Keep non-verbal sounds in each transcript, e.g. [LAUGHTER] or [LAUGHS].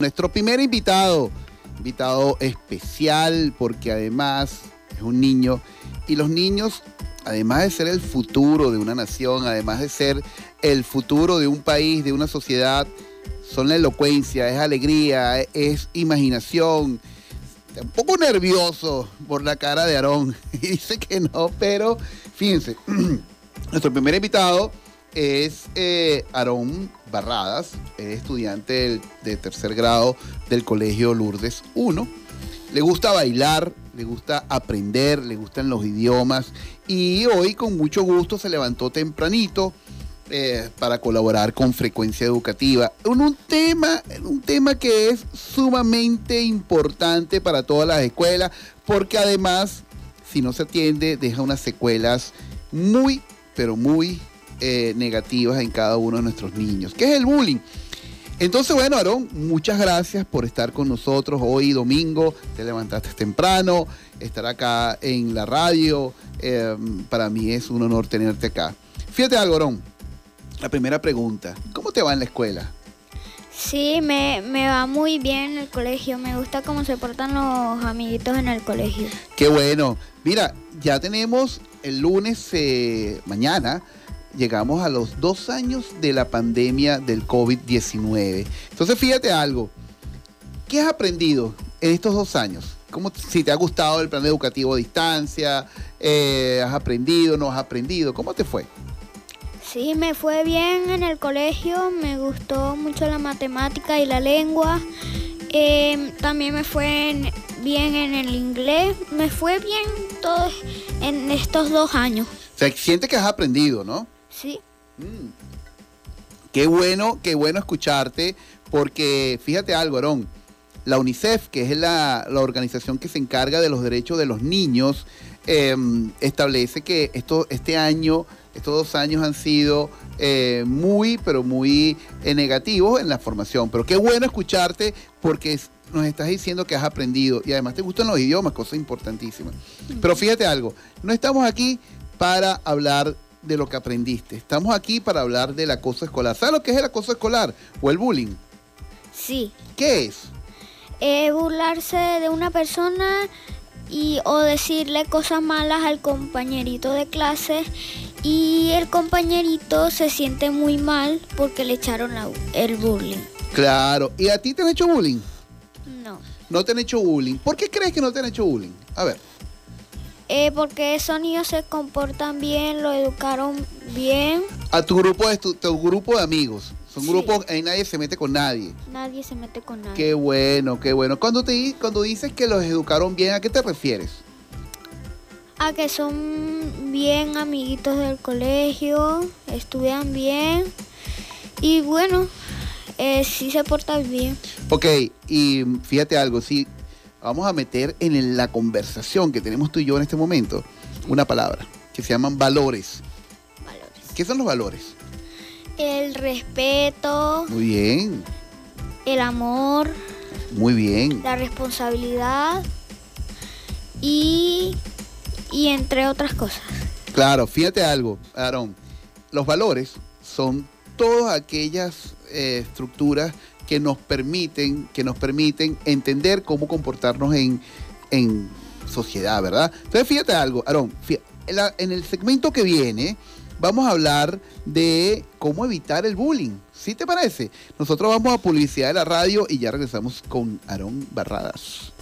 Nuestro primer invitado, invitado especial porque además es un niño y los niños, además de ser el futuro de una nación, además de ser el futuro de un país, de una sociedad, son la elocuencia, es alegría, es imaginación. Un poco nervioso por la cara de Aarón [LAUGHS] y dice que no, pero fíjense, [CLEARS THROAT] nuestro primer invitado es eh, Aarón Barradas, es estudiante de tercer grado del Colegio Lourdes 1. Le gusta bailar, le gusta aprender, le gustan los idiomas y hoy con mucho gusto se levantó tempranito eh, para colaborar con Frecuencia Educativa en un tema, un tema que es sumamente importante para todas las escuelas porque además si no se atiende deja unas secuelas muy pero muy eh, negativas en cada uno de nuestros niños, que es el bullying. Entonces, bueno, Aarón, muchas gracias por estar con nosotros hoy domingo. Te levantaste temprano, estar acá en la radio. Eh, para mí es un honor tenerte acá. Fíjate algo, Aarón. La primera pregunta, ¿cómo te va en la escuela? Sí, me, me, va muy bien en el colegio. Me gusta cómo se portan los amiguitos en el colegio. Qué bueno. Mira, ya tenemos el lunes, eh, mañana, llegamos a los dos años de la pandemia del COVID-19. Entonces, fíjate algo. ¿Qué has aprendido en estos dos años? ¿Cómo, si te ha gustado el plan educativo a distancia, eh, has aprendido, no has aprendido, ¿cómo te fue? Sí, me fue bien en el colegio, me gustó mucho la matemática y la lengua. Eh, también me fue bien en el inglés, me fue bien todo en estos dos años. O sea, siente que has aprendido, ¿no? Sí. Mm. Qué bueno, qué bueno escucharte, porque fíjate algo, Aarón, la UNICEF, que es la, organización que se encarga de los derechos de los niños, em, establece que esto, este año, estos dos años han sido eh, muy, pero muy eh, negativos en la formación. Pero qué bueno escucharte porque nos estás diciendo que has aprendido y además te gustan los idiomas, cosa importantísima. Pero fíjate algo, no estamos aquí para hablar de lo que aprendiste. Estamos aquí para hablar del acoso escolar. ¿Sabes lo que es el acoso escolar o el bullying? Sí. ¿Qué es? Eh, burlarse de una persona y o decirle cosas malas al compañerito de clase y el compañerito se siente muy mal porque le echaron el bullying. Claro. ¿Y a ti te han hecho bullying? No. No te han hecho bullying. ¿Por qué crees que no te han hecho bullying? A ver. Eh, porque esos niños se comportan bien, lo educaron bien. A tu grupo de, tu, grupo de amigos. Son grupos, ahí nadie se mete con nadie. Nadie se mete con nadie. Qué bueno, qué bueno. Cuando, te, cuando dices que los educaron bien, ¿a qué te refieres? A que son bien amiguitos del colegio, estudian bien y bueno, eh, sí se portan bien. Ok, y fíjate algo, sí, vamos a meter en la conversación que tenemos tú y yo en este momento una palabra que se llaman valores. Valores. ¿Qué son los valores? El respeto. Muy bien. El amor. Muy bien. La responsabilidad. Y, y entre otras cosas. Claro, fíjate algo, Aarón. Los valores son todas aquellas eh, estructuras que nos permiten, que nos permiten entender cómo comportarnos en, sociedad, ¿verdad? Entonces, fíjate algo, Aarón, en, el segmento que viene vamos a hablar de cómo evitar el bullying. ¿Sí te parece? Nosotros vamos a publicidad de la radio y ya regresamos con Aarón Barradas.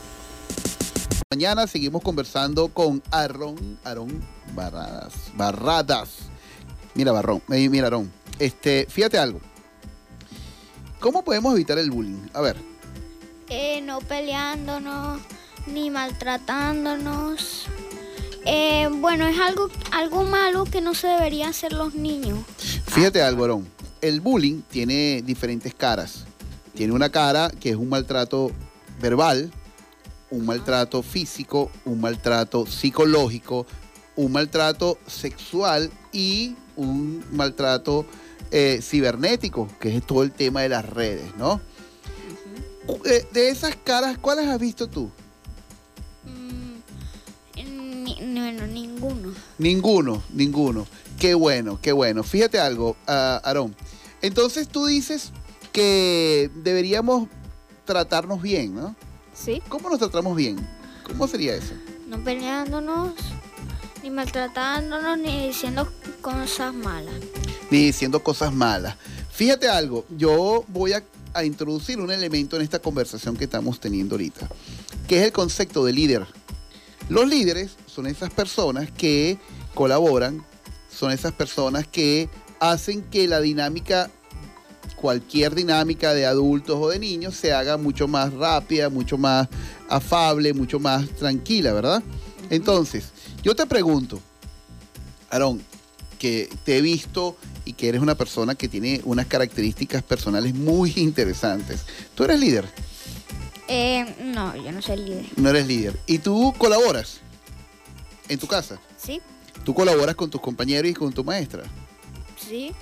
Mañana seguimos conversando con Aarón, Aarón Barradas. Barradas. Mira, Barrón, eh, mira, Aarón. Este, fíjate algo. ¿Cómo podemos evitar el bullying? A ver. Eh, no peleándonos, ni maltratándonos. Eh, bueno, es algo, algo malo que no se deberían hacer los niños. Fíjate algo, Arón. El bullying tiene diferentes caras. Tiene una cara que es un maltrato verbal, un maltrato físico, un maltrato psicológico, un maltrato sexual y un maltrato eh, cibernético, que es todo el tema de las redes, ¿no? Eh, de esas caras, ¿cuáles has visto tú? Mm, no, ninguno. Ninguno, ninguno. Qué bueno, qué bueno. Fíjate algo, uh, Aarón. Entonces tú dices que deberíamos tratarnos bien, ¿no? Sí. ¿Cómo nos tratamos bien? ¿Cómo sería eso? No peleándonos, ni maltratándonos, ni diciendo cosas malas. Ni diciendo cosas malas. Fíjate algo, yo voy a, introducir un elemento en esta conversación que estamos teniendo ahorita, que es el concepto de líder. Los líderes son esas personas que colaboran, son esas personas que hacen que la dinámica, cualquier dinámica de adultos o de niños, se haga mucho más rápida, mucho más afable, mucho más tranquila, ¿verdad? Entonces, yo te pregunto, Aarón, que te he visto y que eres una persona que tiene unas características personales muy interesantes. ¿Tú eres líder? Eh, no, yo no soy líder. No eres líder. ¿Y tú colaboras en tu casa? Sí, ¿Tú colaboras con tus compañeros y con tu maestra? sí,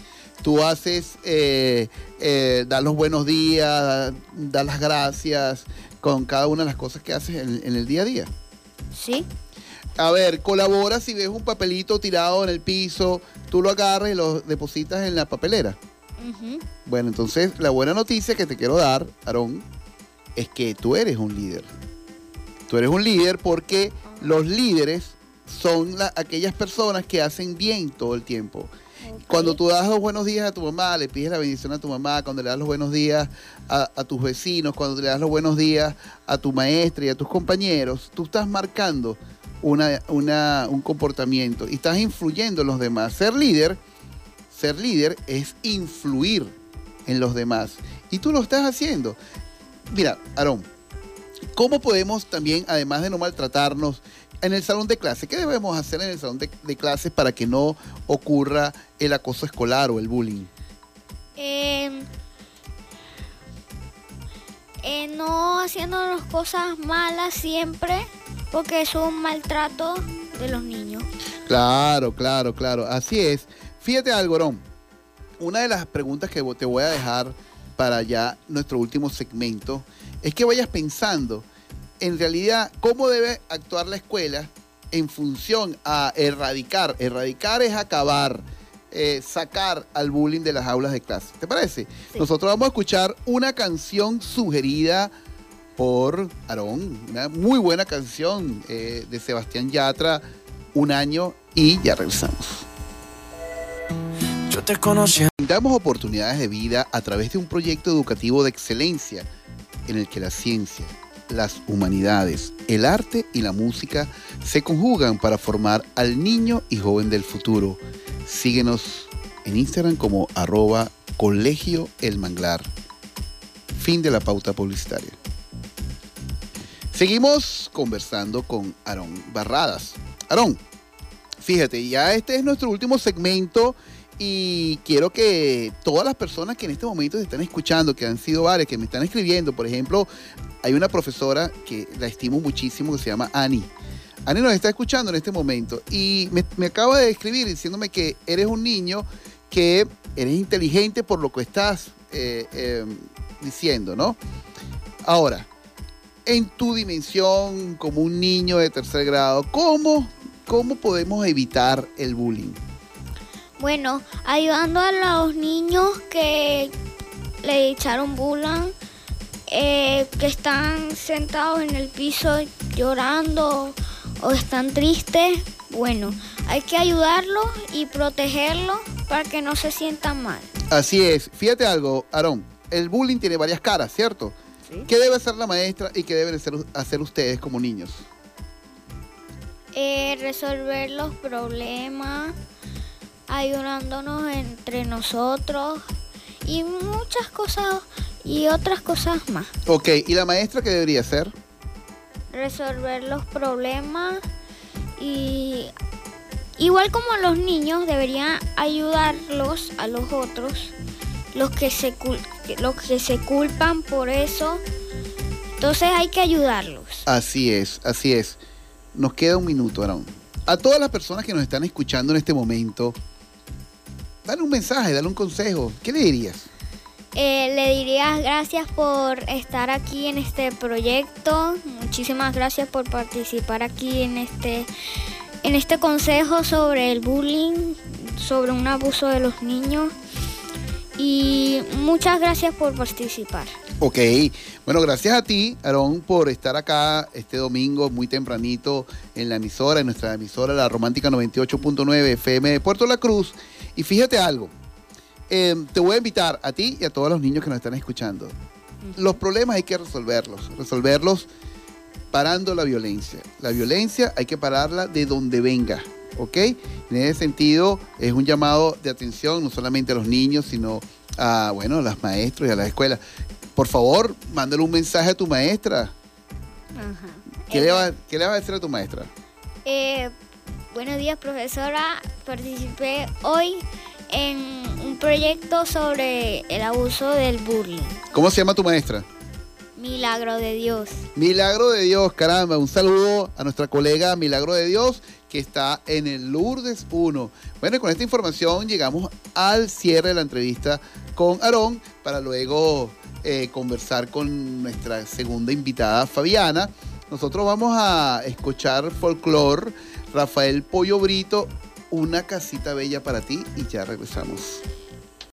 Tú haces, eh, eh, dar los buenos días, dar las gracias con cada una de las cosas que haces en, en el día a día. sí, A ver, colaboras si ves un papelito tirado en el piso, tú lo agarras y lo depositas en la papelera. Bueno, entonces la buena noticia que te quiero dar, Aarón, es que tú eres un líder. Tú eres un líder porque los líderes son la- aquellas personas que hacen bien todo el tiempo. Cuando tú das los buenos días a tu mamá, le pides la bendición a tu mamá, cuando le das los buenos días a, a tus vecinos, cuando le das los buenos días a tu maestra y a tus compañeros, tú estás marcando una, una- un comportamiento y estás influyendo en los demás. Ser líder, ser líder es influir en los demás. Y tú lo estás haciendo. Mira, Aarón, ¿cómo podemos también, además de no maltratarnos, en el salón de clase, ¿qué debemos hacer en el salón de, de clases para que no ocurra el acoso escolar o el bullying? Eh, eh, no cosas malas siempre, porque es un maltrato de los niños. Claro, claro, claro. Así es. Fíjate algo, Aarón. Una de las preguntas que te voy a dejar para ya nuestro último segmento es que vayas pensando en realidad cómo debe actuar la escuela en función a erradicar. Erradicar es acabar, eh, sacar al bullying de las aulas de clase. ¿Te parece? Sí. Nosotros vamos a escuchar una canción sugerida por Aarón, una muy buena canción eh, de Sebastián Yatra, un año y ya regresamos. Yo te conocí Brindamos oportunidades de vida a través de un proyecto educativo de excelencia en el que la ciencia, las humanidades, el arte y la música se conjugan para formar al niño y joven del futuro. Síguenos en Instagram como arroba colegio el manglar. Fin de la pauta publicitaria. Seguimos conversando con Aarón Barradas. Aarón, fíjate, ya este es nuestro último segmento y quiero que todas las personas que en este momento se están escuchando, que han sido varias, que me están escribiendo, por ejemplo, hay una profesora que la estimo muchísimo que se llama Ani. Ani nos está escuchando en este momento y me, acaba de escribir diciéndome que eres un niño que eres inteligente por lo que estás eh, eh, diciendo, ¿no? Ahora, en tu dimensión como un niño de tercer grado, ¿cómo, cómo podemos evitar el bullying? Bueno, ayudando a los niños que le echaron bullying, eh, que están sentados en el piso llorando o están tristes, bueno, hay que ayudarlos y protegerlos para que no se sientan mal. Así es. Fíjate algo, Aarón. El bullying tiene varias caras, ¿cierto? Sí. ¿Qué debe hacer la maestra y qué deben hacer, hacer ustedes como niños? Eh, resolver los problemas, ayudándonos entre nosotros y muchas cosas y otras cosas más. Ok, ¿y la maestra qué debería hacer? resolver los problemas y igual como los niños deberían ayudarlos a los otros los que se los que se culpan por eso entonces hay que ayudarlos Así es, así es. Nos queda un minuto, Aarón. A todas las personas que nos están escuchando en este momento, dale un mensaje, dale un consejo. ¿Qué le dirías? Eh, le diría gracias por estar aquí en este proyecto muchísimas gracias por participar aquí en este en este consejo sobre el bullying sobre un abuso de los niños y muchas gracias por participar Ok, bueno, gracias a ti, Aarón, por estar acá este domingo muy tempranito en la emisora, en nuestra emisora, la Romántica 98.9 FM de Puerto La Cruz. Y fíjate algo, em, te voy a invitar a ti y a todos los niños que nos están escuchando. Los problemas hay que resolverlos, resolverlos parando la violencia. La violencia hay que pararla de donde venga, ¿ok? En ese sentido es un llamado de atención no solamente a los niños, sino a, bueno, a los maestros y a las escuelas. Por favor, mándale un mensaje a tu maestra. ¿Qué, le va, ¿Qué, le a decir a tu maestra? Eh, buenos días, profesora. Participé hoy en un proyecto sobre el abuso del bullying. ¿Cómo se llama tu maestra? Milagro de Dios. Milagro de Dios, caramba. Un saludo a nuestra colega Milagro de Dios que está en el Lourdes 1. Bueno, con esta información llegamos al cierre de la entrevista con Aarón para luego eh, conversar con nuestra segunda invitada, Fabiana. Nosotros vamos a escuchar folclore, Rafael Pollo Brito, una casita bella para ti y ya regresamos.